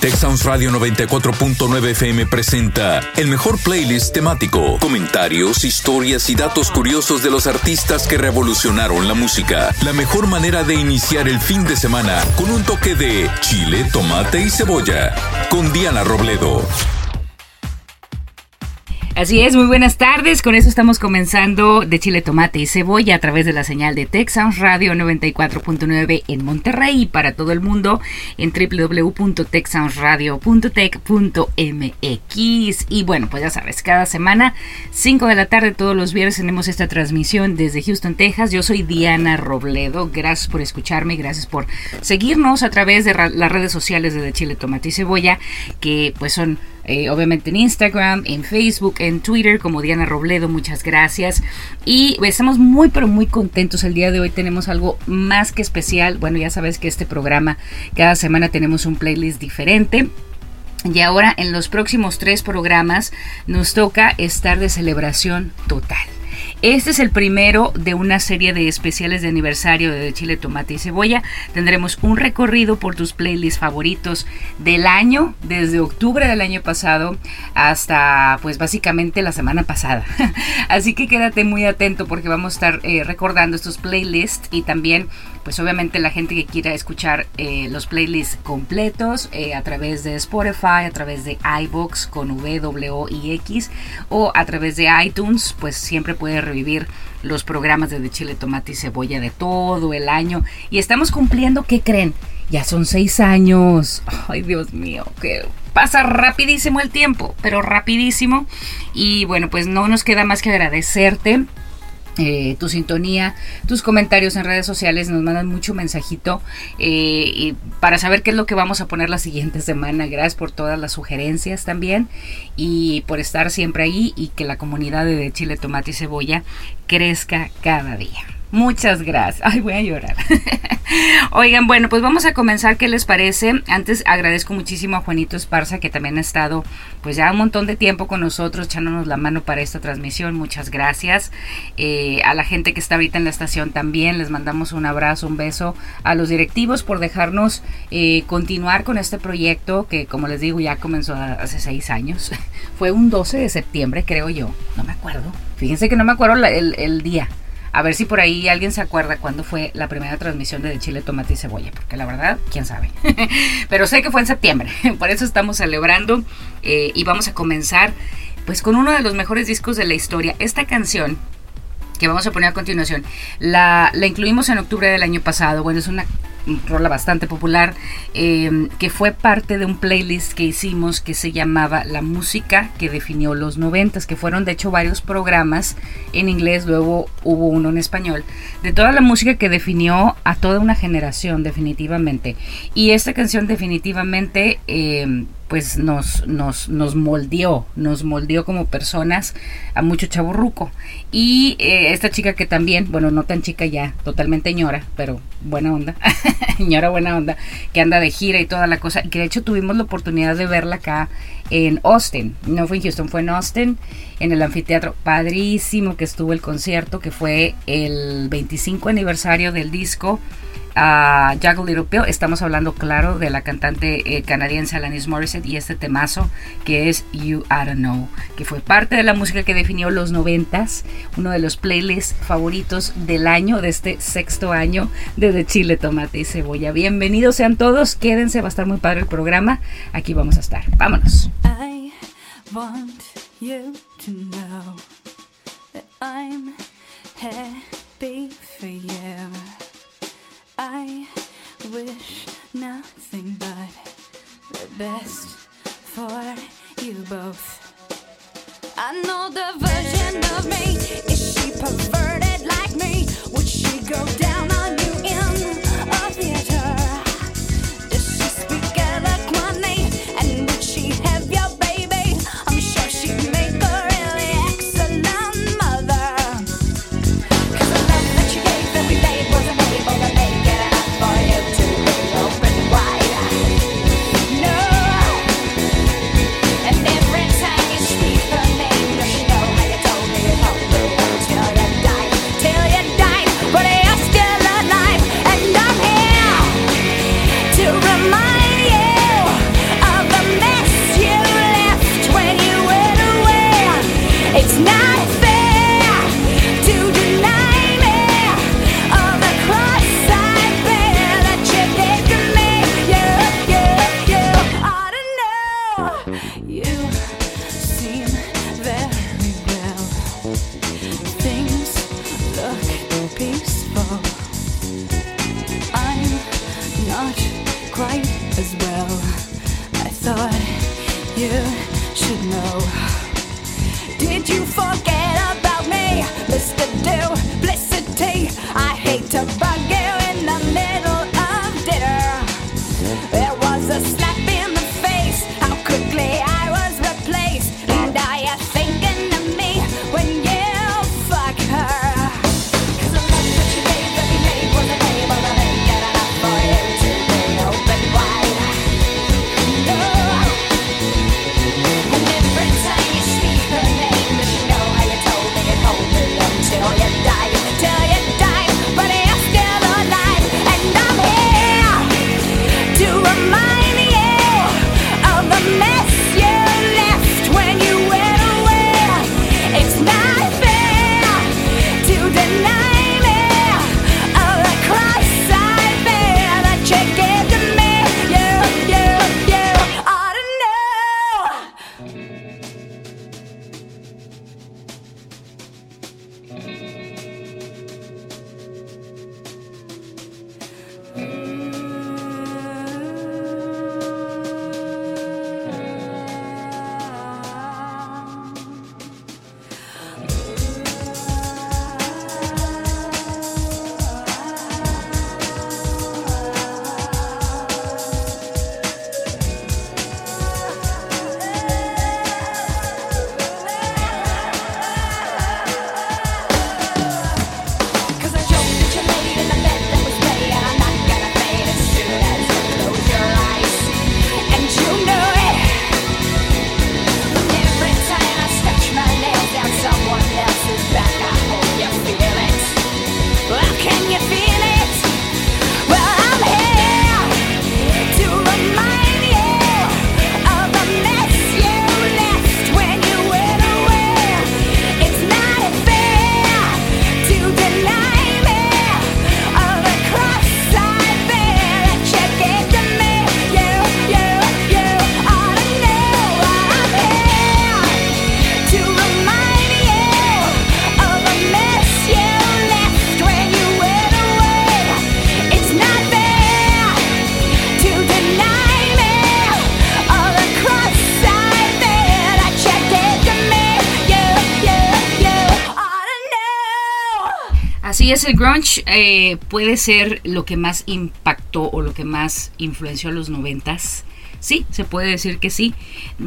Texas Radio 94.9 FM presenta el mejor playlist temático, comentarios, historias y datos curiosos de los artistas que revolucionaron la música. La mejor manera de iniciar el fin de semana con un toque de chile, tomate y cebolla. Con Diana Robledo. Así es, muy buenas tardes. Con eso estamos comenzando de chile, tomate y cebolla a través de la señal de Texas Radio 94.9 en Monterrey y para todo el mundo en www.texasradio.tech.mx. Y bueno, pues ya sabes, cada semana, 5 de la tarde, todos los viernes tenemos esta transmisión desde Houston, Texas. Yo soy Diana Robledo. Gracias por escucharme, gracias por seguirnos a través de las redes sociales de, de Chile, Tomate y Cebolla, que pues son eh, obviamente en Instagram, en Facebook, en Twitter como Diana Robledo, muchas gracias. Y estamos muy pero muy contentos. El día de hoy tenemos algo más que especial. Bueno, ya sabes que este programa cada semana tenemos un playlist diferente. Y ahora en los próximos tres programas nos toca estar de celebración total. Este es el primero de una serie de especiales de aniversario de Chile, Tomate y Cebolla. Tendremos un recorrido por tus playlists favoritos del año, desde octubre del año pasado hasta pues básicamente la semana pasada. Así que quédate muy atento porque vamos a estar eh, recordando estos playlists y también pues obviamente la gente que quiera escuchar eh, los playlists completos eh, a través de Spotify, a través de iBox con W, I, X o a través de iTunes, pues siempre puede revivir los programas de, de Chile, Tomate y Cebolla de todo el año. Y estamos cumpliendo, ¿qué creen? Ya son seis años. Ay, Dios mío, que pasa rapidísimo el tiempo, pero rapidísimo. Y bueno, pues no nos queda más que agradecerte eh, tu sintonía, tus comentarios en redes sociales, nos mandan mucho mensajito eh, y para saber qué es lo que vamos a poner la siguiente semana. Gracias por todas las sugerencias también y por estar siempre ahí y que la comunidad de Chile, Tomate y Cebolla crezca cada día. Muchas gracias. Ay, voy a llorar. Oigan, bueno, pues vamos a comenzar. ¿Qué les parece? Antes agradezco muchísimo a Juanito Esparza, que también ha estado pues ya un montón de tiempo con nosotros, echándonos la mano para esta transmisión. Muchas gracias. Eh, a la gente que está ahorita en la estación también, les mandamos un abrazo, un beso. A los directivos por dejarnos eh, continuar con este proyecto que, como les digo, ya comenzó hace seis años. Fue un 12 de septiembre, creo yo. No me acuerdo. Fíjense que no me acuerdo el, el día a ver si por ahí alguien se acuerda cuándo fue la primera transmisión de, Chile, Tomate y Cebolla, porque la verdad, quién sabe. Pero sé que fue en septiembre, por eso estamos celebrando eh, y vamos a comenzar pues con uno de los mejores discos de la historia. Esta canción que vamos a poner a continuación, la, la incluimos en octubre del año pasado. Bueno, es una rola bastante popular, em, que fue parte de un playlist que hicimos que se llamaba La música que definió los noventas, que fueron de hecho varios programas en inglés, luego hubo uno en español, de toda la música que definió a toda una generación definitivamente. Y esta canción definitivamente... Eh, pues nos, nos, nos moldeó, nos moldeó como personas a mucho chaburruco. Y eh, esta chica que también, bueno, no tan chica ya, totalmente ñora, pero buena onda, ñora buena onda, que anda de gira y toda la cosa, y que de hecho tuvimos la oportunidad de verla acá en Austin, no fue en Houston, fue en Austin, en el anfiteatro, padrísimo que estuvo el concierto, que fue el 25 aniversario del disco a Jack Little Pill. Estamos hablando, claro, de la cantante eh, canadiense Alanis Morissette y este temazo que es You I Don't Know, que fue parte de la música que definió los noventas, uno de los playlists favoritos del año, de este sexto año de The Chile, Tomate y Cebolla. Bienvenidos sean todos, quédense, va a estar muy padre el programa. Aquí vamos a estar. Vámonos. I want you to know that I'm happy for you. I wish nothing but the best for you both. I know the version of me. Is she perverted like me? Would she go down on you in a theater? Es, el grunge eh, puede ser lo que más impactó o lo que más influenció a los noventas. Sí, se puede decir que sí.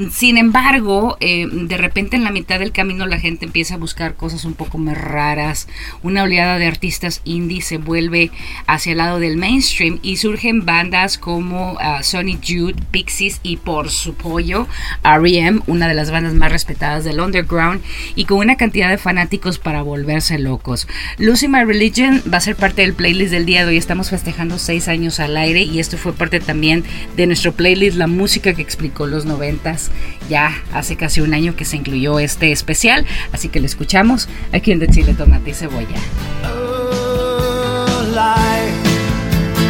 Sin embargo, eh, de repente en la mitad del camino la gente empieza a buscar cosas un poco más raras. Una oleada de artistas indie se vuelve hacia el lado del mainstream y surgen bandas como uh, Sonny Jude, Pixies y por su pollo R.E.M., una de las bandas más respetadas del underground y con una cantidad de fanáticos para volverse locos. Lucy My Religion va a ser parte del playlist del día de hoy. Estamos festejando seis años al aire y esto fue parte también de nuestro playlist La música que explicó los noventas. Ya hace casi un año que se incluyó este especial, así que lo escuchamos aquí en De Chile Tomate y Cebolla. Oh, life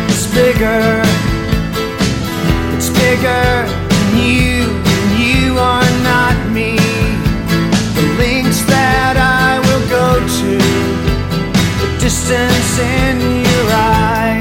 is bigger, it's bigger than you, and you are not me. The links that I will go to, the distance in your eyes.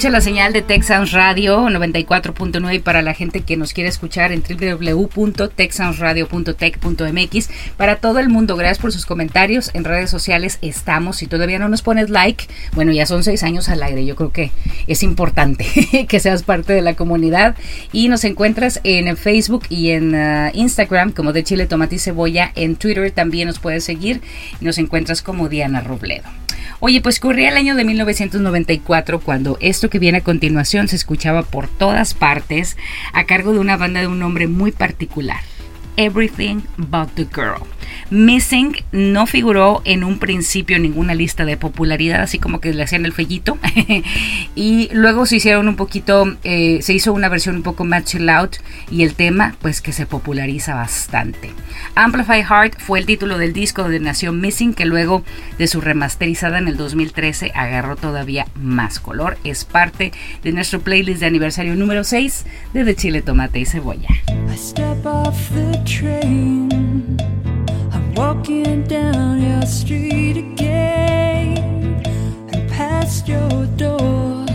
Escucha la señal de Texans Radio 94.9 y para la gente que nos quiere escuchar en www.texansradio.tech.mx para todo el mundo. Gracias por sus comentarios en redes sociales. Estamos, si todavía no nos pones like, bueno, ya son seis años al aire. Yo creo que es importante que seas parte de la comunidad y nos encuentras en Facebook y en uh, Instagram como de Chile Tomate y Cebolla. En Twitter también nos puedes seguir nos encuentras como Diana Robledo. Oye, pues corría el año de 1994 cuando esto que viene a continuación se escuchaba por todas partes a cargo de una banda de un nombre muy particular. Everything But the Girl. Missing no figuró en un principio en ninguna lista de popularidad, así como que le hacían el fellito. y luego se hicieron un poquito, eh, se hizo una versión un poco más chill out y el tema pues que se populariza bastante. Amplify Heart fue el título del disco donde nació Missing, que luego de su remasterizada en el 2013 agarró todavía más color. Es parte de nuestro playlist de aniversario número 6 de De Chile, Tomate y Cebolla. Train. I'm walking down your street again and past your door.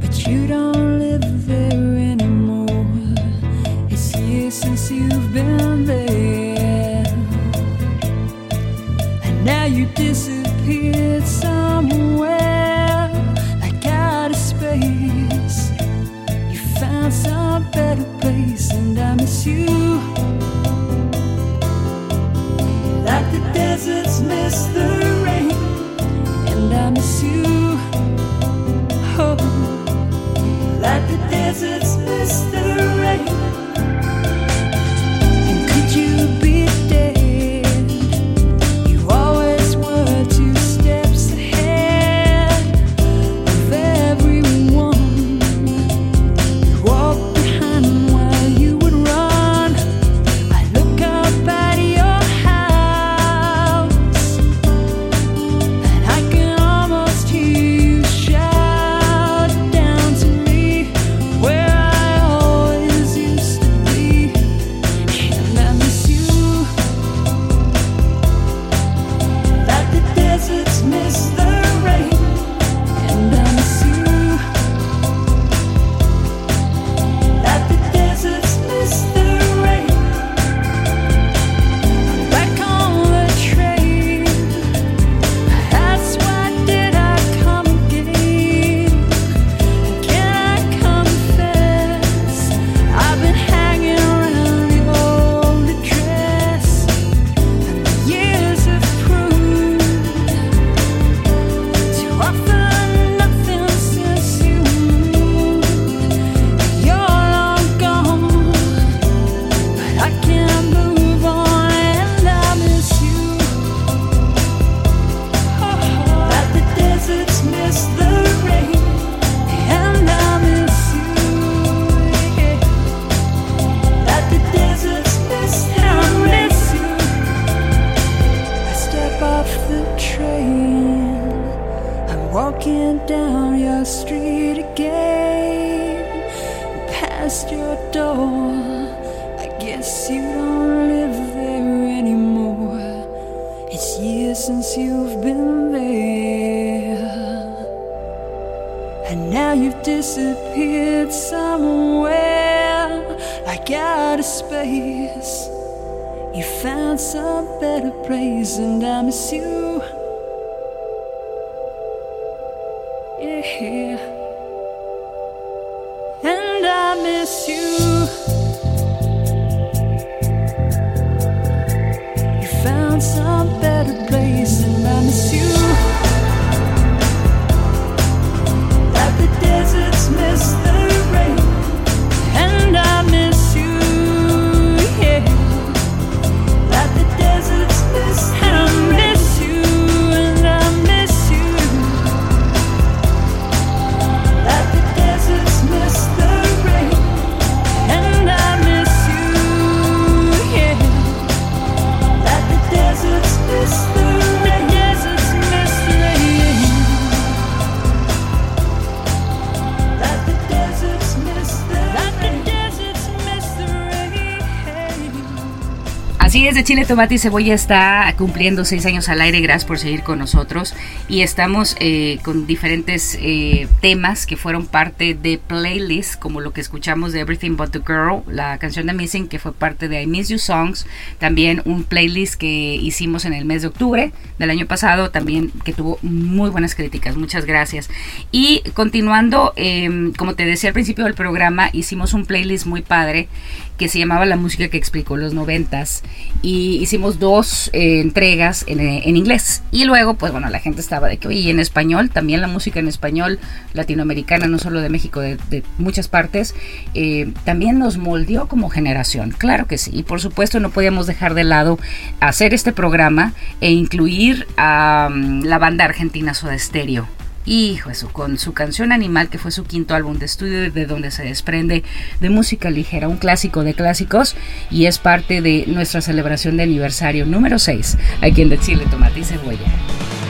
But you don't live there anymore. It's years since you've been there. And now you disappeared somewhere better place, and I miss you. Like the deserts miss the rain, and I miss you. Oh, like the deserts miss the disappeared somewhere like out of space. You found some better place, and I miss you. Chile, Tomate y Cebolla está cumpliendo seis años al aire. Gracias por seguir con nosotros. Y estamos eh, con diferentes eh, temas que fueron parte de playlists, como lo que escuchamos de Everything But the Girl, la canción de Missing, que fue parte de I Miss You Songs. También un playlist que hicimos en el mes de octubre del año pasado, también que tuvo muy buenas críticas. Muchas gracias. Y continuando, eh, como te decía al principio del programa, hicimos un playlist muy padre que se llamaba La música que explicó los noventas y hicimos dos eh, entregas en, eh, en inglés. Y luego pues bueno la gente estaba de que oye en español también la música en español latinoamericana no solo de México de, muchas partes eh, también nos moldeó como generación claro que sí. Y por supuesto no podíamos dejar de lado hacer este programa e incluir a mm, la banda argentina Soda Stereo Hijo, eso, con su canción Animal, que fue su quinto álbum de estudio, de donde se desprende de música ligera, un clásico de clásicos, y es parte de nuestra celebración de aniversario número 6, aquí en De Chile, Tomate y Cebolla.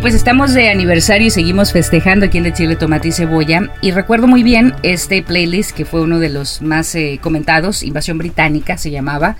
Pues estamos de aniversario y seguimos festejando aquí en De Chile, Tomate y Cebolla. Y recuerdo muy bien este playlist que fue uno de los más eh, comentados, Invasión Británica se llamaba.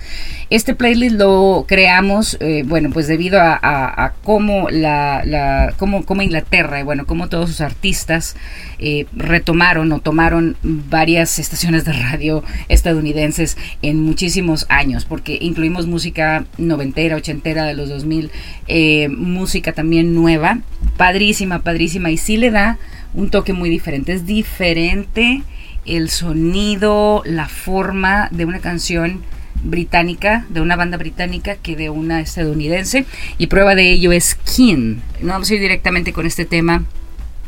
Este playlist lo creamos, eh, bueno, pues debido a, cómo, la, la- cómo, cómo Inglaterra y bueno, cómo todos sus artistas eh, retomaron o tomaron varias estaciones de radio estadounidenses en muchísimos años, porque incluimos música noventera, ochentera de los 2000, eh, música también nueva, padrísima, padrísima, y sí le da un toque muy diferente, es diferente el sonido, la forma de una canción británica, de una banda británica que de una estadounidense, y prueba de ello es Kin. No vamos a ir directamente con este tema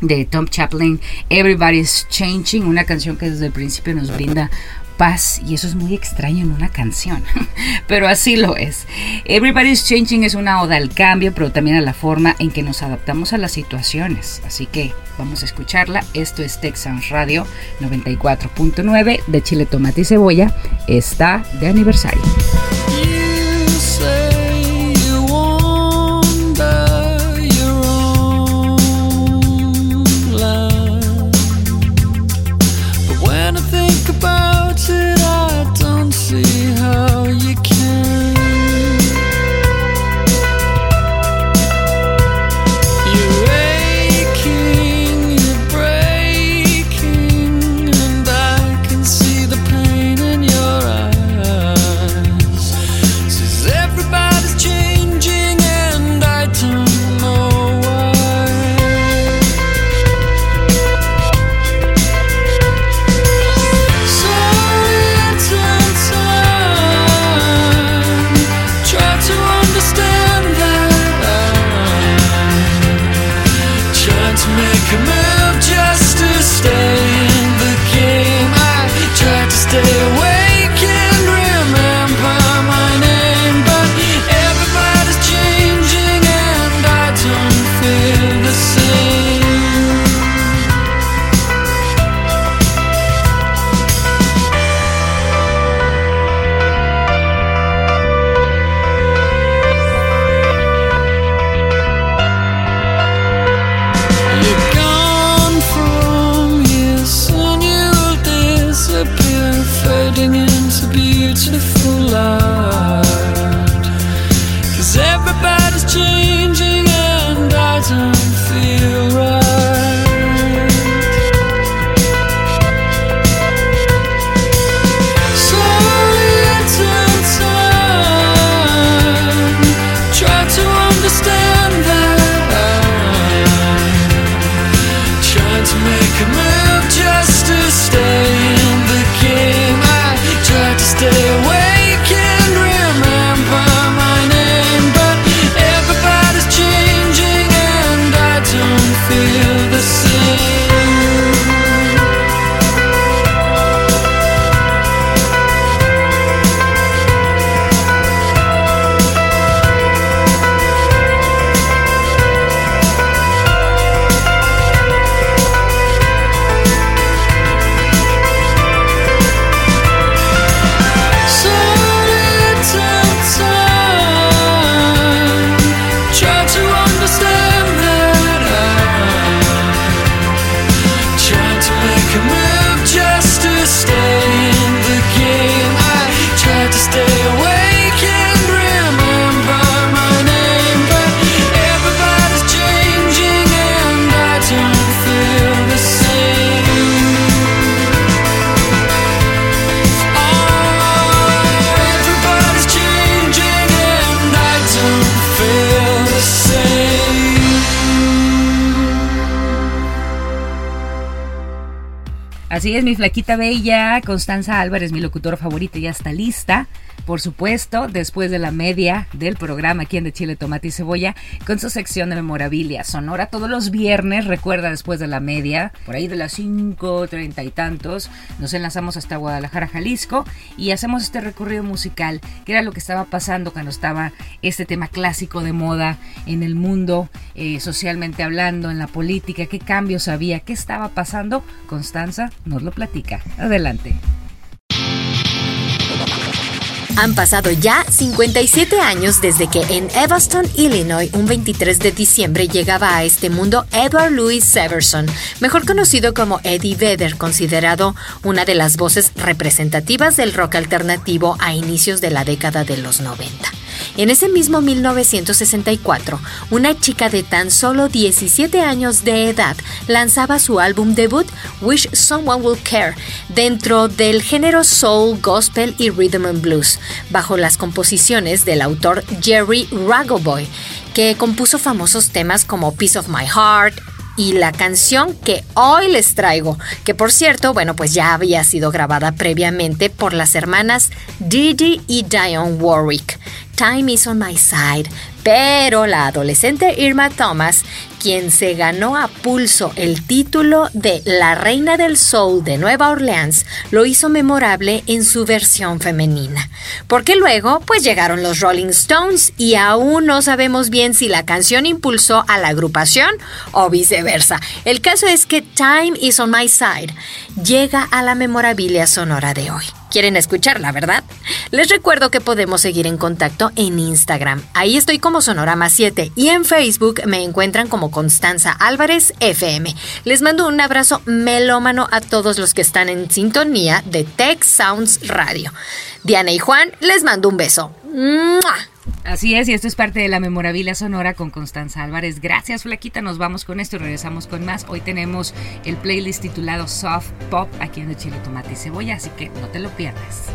de Tom Chaplin, Everybody's Changing, una canción que desde el principio nos brinda paz y eso es muy extraño en una canción, pero así lo es. Everybody's Changing es una oda al cambio, pero también a la forma en que nos adaptamos a las situaciones, así que vamos a escucharla. Esto es Texans Radio 94.9 de Chile, Tomate y Cebolla, está de aniversario. Es, mi flaquita bella, Constanza Álvarez, mi locutora favorita, ya está lista. Por supuesto, después de la media del programa aquí en De Chile, Tomate y Cebolla, con su sección de memorabilia sonora todos los viernes, recuerda después de la media, por ahí de las 5, treinta y tantos, nos enlazamos hasta Guadalajara, Jalisco, y hacemos este recorrido musical, que era lo que estaba pasando cuando estaba este tema clásico de moda en el mundo, eh, socialmente hablando, en la política, qué cambios había, qué estaba pasando. Constanza nos lo platica. Adelante. Han pasado ya 57 años desde que en Evanston, Illinois, un 23 de diciembre llegaba a este mundo Edward Louis Severson, mejor conocido como Eddie Vedder, considerado una de las voces representativas del rock alternativo a inicios de la década de los 90. En ese mismo 1964, una chica de tan solo 17 años de edad lanzaba su álbum debut Wish Someone Will Care dentro del género soul, gospel y rhythm and blues, bajo las composiciones del autor Jerry Ragoboy, que compuso famosos temas como Piece of My Heart, y la canción que hoy les traigo, que por cierto, bueno, pues ya había sido grabada previamente por las hermanas Didi y Dionne Warwick. Time is on my side. Pero la adolescente Irma Thomas, quien se ganó a pulso el título de la Reina del Soul de Nueva Orleans, lo hizo memorable en su versión femenina. Porque luego, pues llegaron los Rolling Stones y aún no sabemos bien si la canción impulsó a la agrupación o viceversa. El caso es que Time is on my side llega a la memorabilia sonora de hoy. Quieren escucharla, ¿verdad? Les recuerdo que podemos seguir en contacto en Instagram. Ahí estoy como Sonorama 7 y en Facebook me encuentran como Constanza Álvarez FM. Les mando un abrazo melómano a todos los que están en sintonía de Tech Sounds Radio. Diana y Juan, les mando un beso. Así es, y esto es parte de la memorabilia sonora con Constanza Álvarez. Gracias, Flaquita. Nos vamos con esto y regresamos con más. Hoy tenemos el playlist titulado Soft Pop aquí en De Chile, Tomate y Cebolla, así que no te lo pierdas.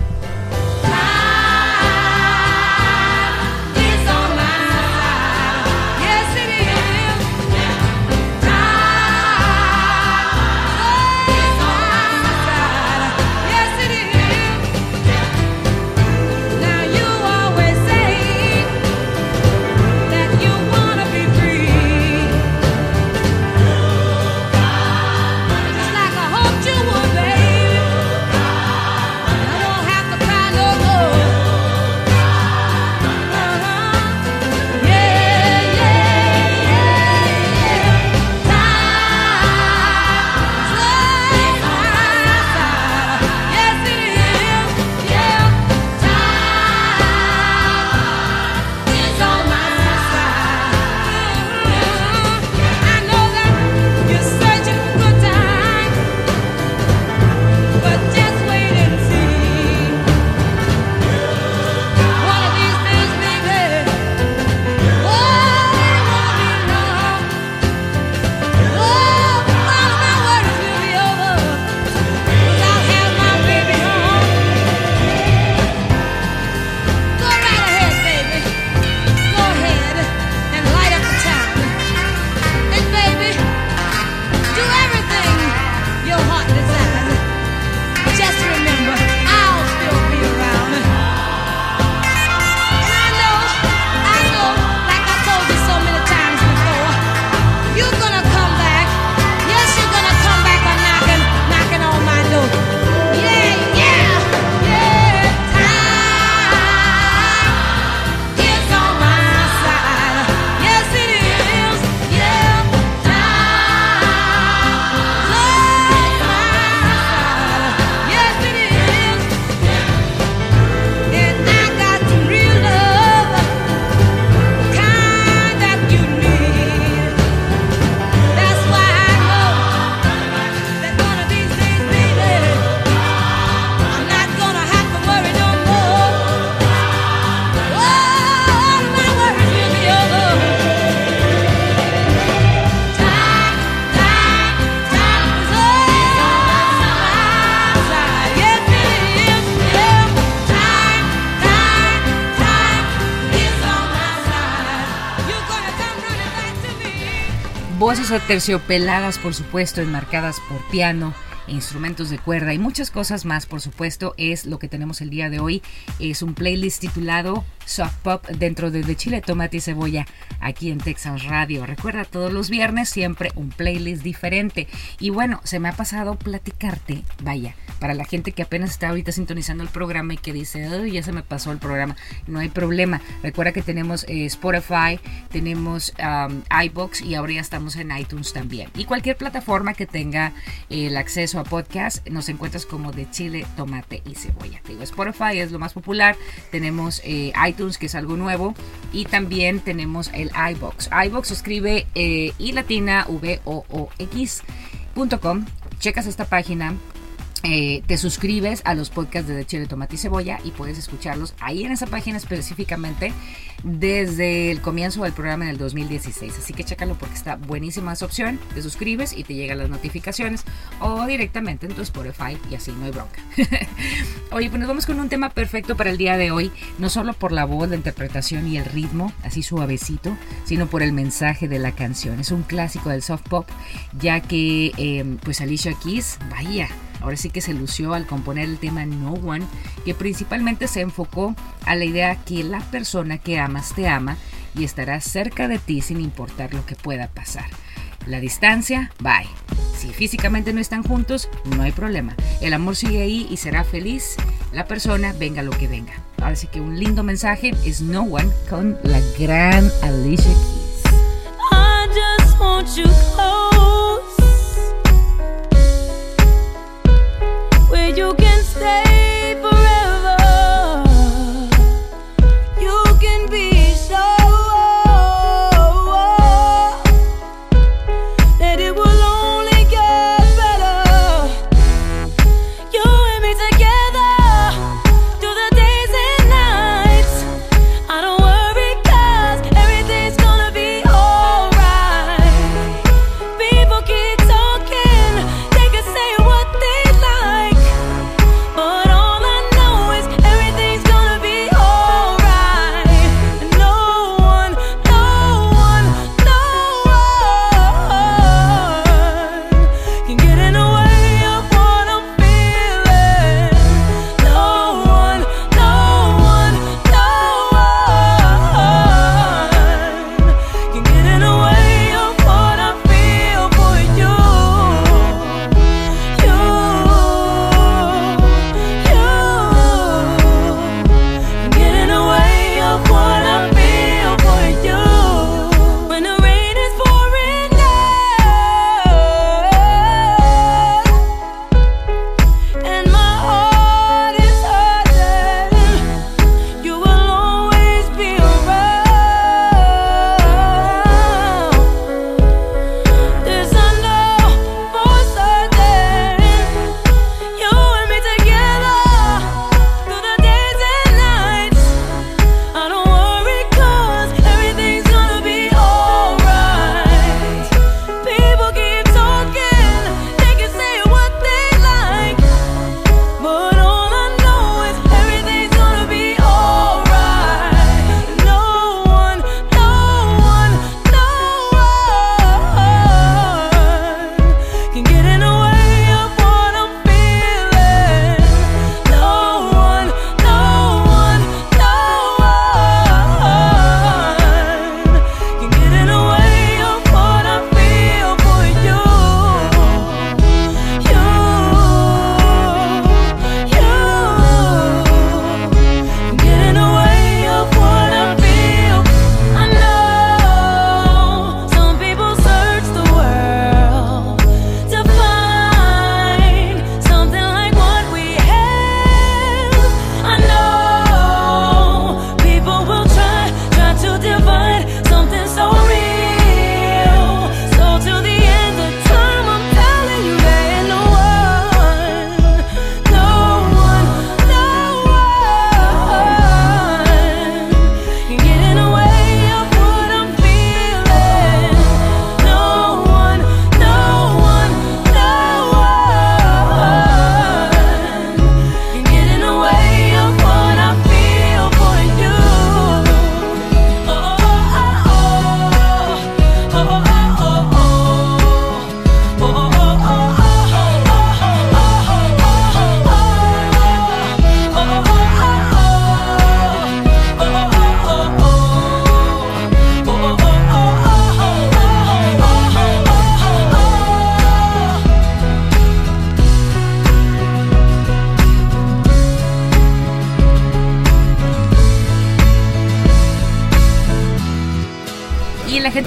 Aterciopeladas, por supuesto, enmarcadas por piano, instrumentos de cuerda y muchas cosas más, por supuesto, es lo que tenemos el día de hoy. Es un playlist titulado Soft Pop dentro de, de Chile, Tomate y Cebolla aquí en Texas Radio. Recuerda, todos los viernes siempre un playlist diferente. Y bueno, se me ha pasado platicarte, vaya, para la gente que apenas está ahorita sintonizando el programa y que dice, "Ay, ya se me pasó el programa. No hay problema. Recuerda que tenemos eh, Spotify, tenemos um, iBox y ahora ya estamos en iTunes también. Y cualquier plataforma que tenga eh, el acceso podcast, nos encuentras como de chile, tomate y cebolla. Te digo, Spotify es lo más popular, tenemos eh, iTunes que es algo nuevo y también tenemos el iBox. iBox escribe eh, latina v o o x.com. Checas esta página, eh, te suscribes a los podcasts de, Chile, Tomate y Cebolla y puedes escucharlos ahí en esa página específicamente desde el comienzo del programa en el 2016. Así que chécalo porque está buenísima esa opción. Te suscribes y te llegan las notificaciones o directamente en tu Spotify y así no hay bronca. Oye, pues nos vamos con un tema perfecto para el día de hoy, no solo por la voz, la interpretación y el ritmo, así suavecito, sino por el mensaje de la canción. Es un clásico del soft pop, ya que eh, pues Alicia Keys, vaya, Ahora sí que se lució al componer el tema No One, que principalmente se enfocó a la idea que la persona que amas te ama y estará cerca de ti sin importar lo que pueda pasar. La distancia, bye. Si físicamente no están juntos, no hay problema. El amor sigue ahí y será feliz la persona, venga lo que venga. Ahora sí que un lindo mensaje es No One con la gran Alicia Keys.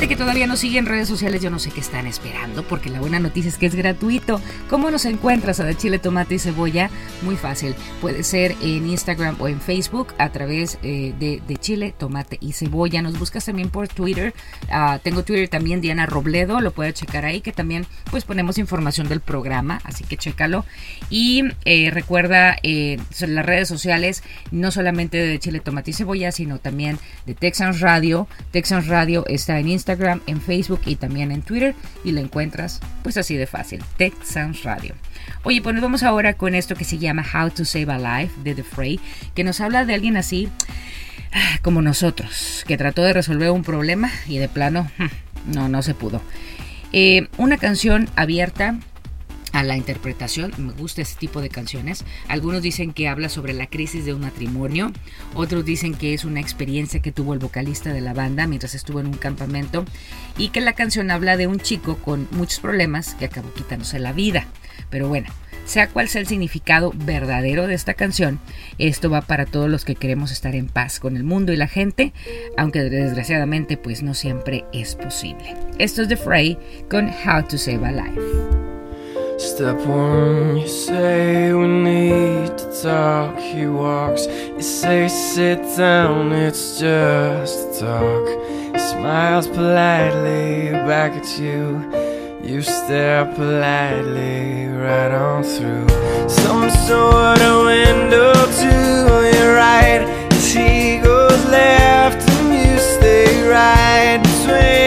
Que todavía nos sigue en redes sociales, yo no sé qué están esperando, porque la buena noticia es que es gratuito. ¿Cómo nos encuentras a de chile, tomate y cebolla? Muy fácil. Puede ser en Instagram o en Facebook a través eh, de, de chile, tomate y cebolla. Nos buscas también por Twitter. Ah, tengo Twitter también, Diana Robledo, lo puedes checar ahí, que también pues ponemos información del programa, así que chécalo. Y eh, recuerda eh, las redes sociales, no solamente de Chile, Tomate y Cebolla, sino también de Texans Radio. Texans Radio está en Instagram, en Facebook y también en Twitter y la encuentras pues así de fácil, Texans Radio. Oye, pues nos vamos ahora con esto que se llama How to Save a Life de The Fray, que nos habla de alguien así ah, como nosotros, que trató de resolver un problema y de plano no, no se pudo. Eh, una canción abierta a la interpretación. Me gusta ese tipo de canciones. Algunos dicen que habla sobre la crisis de un matrimonio. Otros dicen que es una experiencia que tuvo el vocalista de la banda mientras estuvo en un campamento. Y que la canción habla de un chico con muchos problemas que acabó quitándose la vida. Pero bueno, sea cual sea el significado verdadero de esta canción, esto va para todos los que queremos estar en paz con el mundo y la gente, aunque desgraciadamente pues no siempre es posible. Esto es The Fray con How to Save a Life. Step one, you say we need to talk. He walks, you say sit down, it's just a talk. He smiles politely back at you. You stare politely right on through some sort of window to your right. As he goes left and you stay right between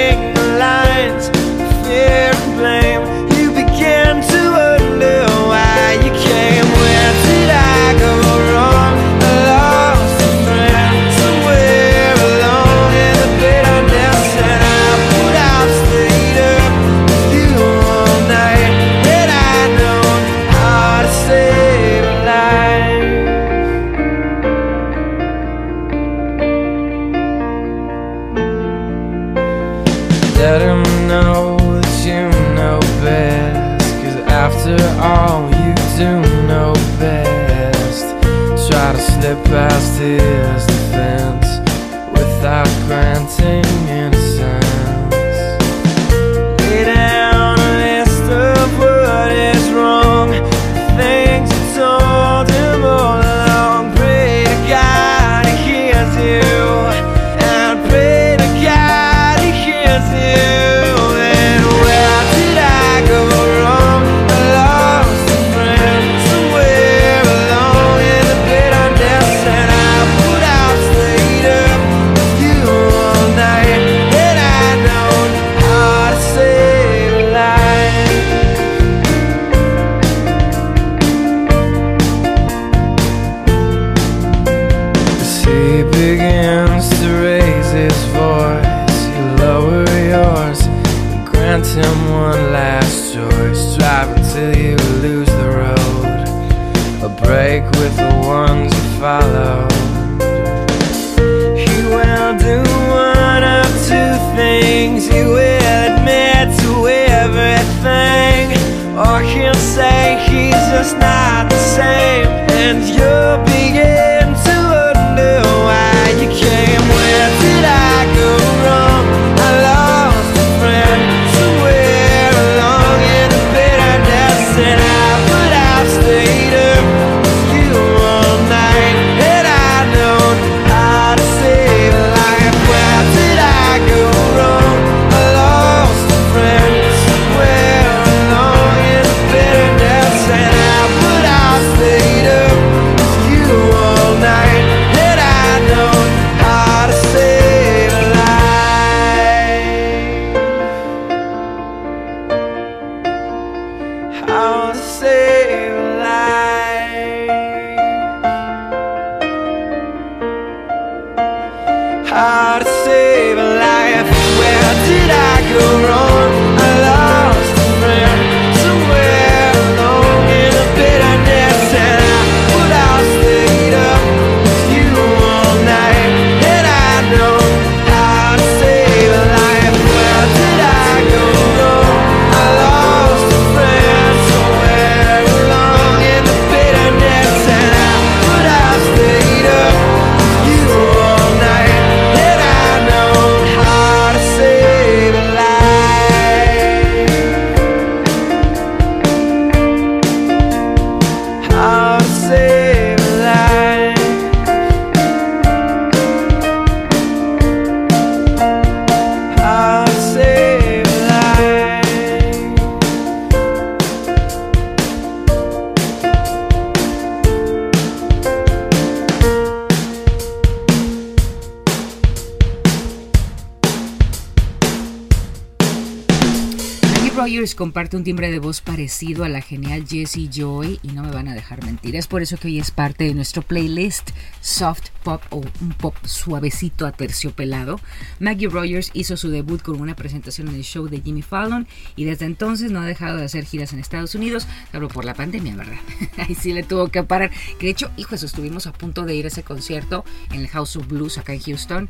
comparte un timbre de voz parecido a la genial Jessie Joy y no me van a dejar mentir. Es por eso que hoy es parte de nuestro playlist Soft Pop o un pop suavecito aterciopelado. Maggie Rogers hizo su debut con una presentación en el show de Jimmy Fallon y desde entonces no ha dejado de hacer giras en Estados Unidos, salvo por la pandemia, ¿verdad? Ahí sí le tuvo que parar. Que de hecho, hijos, estuvimos a punto de ir a ese concierto en el House of Blues acá en Houston.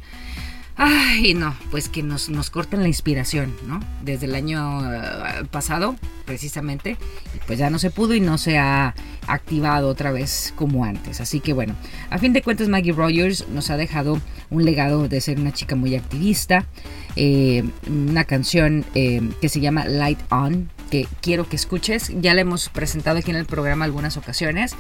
Ay, no, pues que nos, nos corten la inspiración, ¿no? Desde el año eh, pasado, precisamente, pues ya no se pudo y no se ha activado otra vez como antes. Así que bueno, a fin de cuentas Maggie Rogers nos ha dejado un legado de ser una chica muy activista, eh, una canción eh, que se llama Light On, que quiero que escuches, ya la hemos presentado aquí en el programa algunas ocasiones.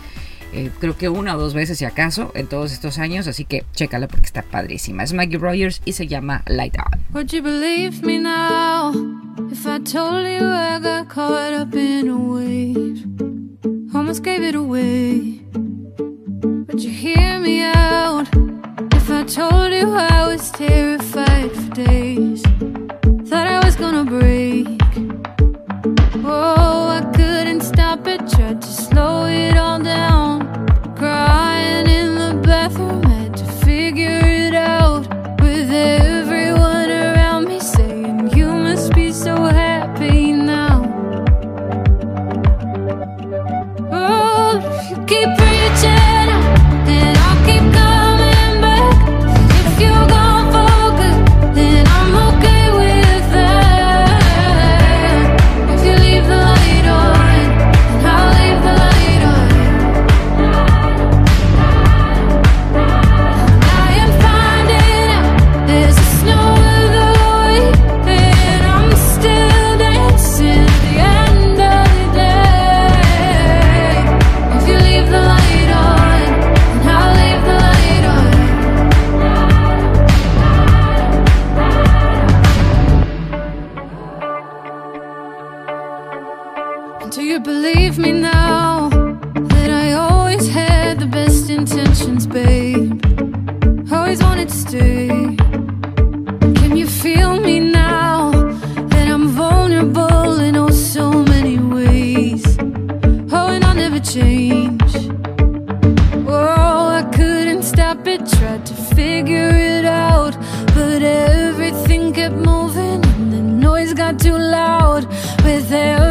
Eh, creo que una o dos veces si acaso en todos estos años, así que chécala porque está padrísima. Es Maggie Rogers y se llama Light On. Would you believe me now if I told you I got caught up in a wave? Almost gave it away. Would you hear me out if I told you I was terrified for days? Thought I was gonna break. Oh, I couldn't stop it, tried to slow it all down. Always wanted to stay. Can you feel me now that I'm vulnerable in oh so many ways? Oh, and I'll never change. Oh, I couldn't stop it, tried to figure it out, but everything kept moving and the noise got too loud with everyone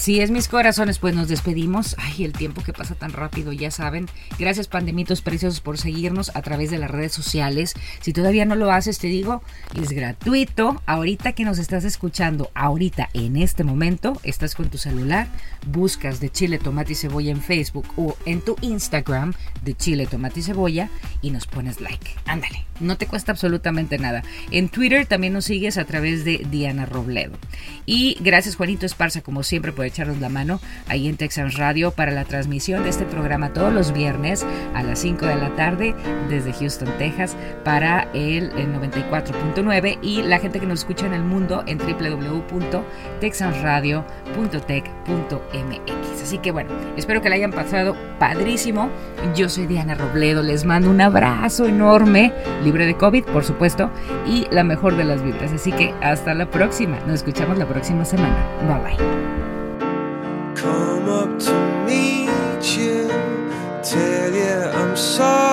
Así es, mis corazones, pues nos despedimos. Ay, el tiempo que pasa tan rápido, ya saben. Gracias, pandemitos preciosos, por seguirnos a través de las redes sociales. Si todavía no lo haces, te digo, es gratuito. Ahorita que nos estás escuchando, ahorita en este momento, estás con tu celular, buscas de Chile, Tomate y Cebolla en Facebook o en tu Instagram de Chile, Tomate y Cebolla y nos pones like. Ándale, no te cuesta absolutamente nada. En Twitter también nos sigues a través de Diana Robledo. Y gracias, Juanito Esparza, como siempre, por echarnos la mano ahí en Texas Radio para la transmisión de este programa todos los viernes a las 5 de la tarde desde Houston, Texas, para el, el 94.9 y la gente que nos escucha en el mundo en www.texasradio.tech.mx. Así que bueno, espero que la hayan pasado padrísimo. Yo soy Diana Robledo, les mando un abrazo enorme, libre de COVID, por supuesto, y la mejor de las vibras. Así que hasta la próxima. Nos escuchamos la próxima semana. Bye bye. Come up to meet you, tell you I'm sorry.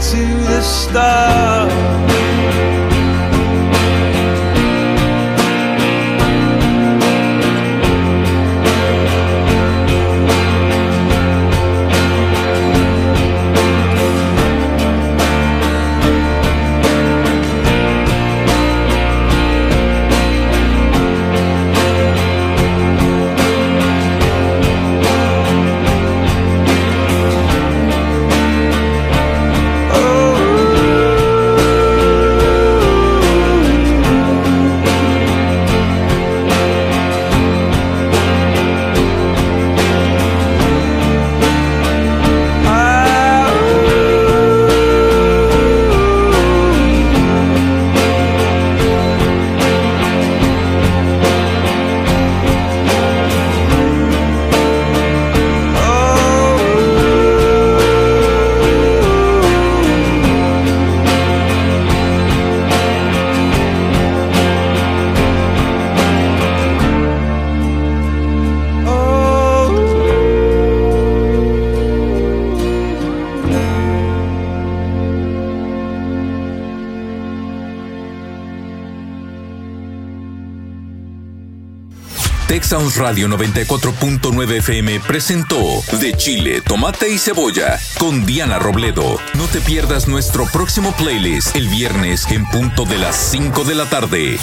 to the stars Radio 94.9 FM presentó De Chile, Tomate y Cebolla con Diana Robledo. No te pierdas nuestro próximo playlist el viernes en punto de las 5 de la tarde.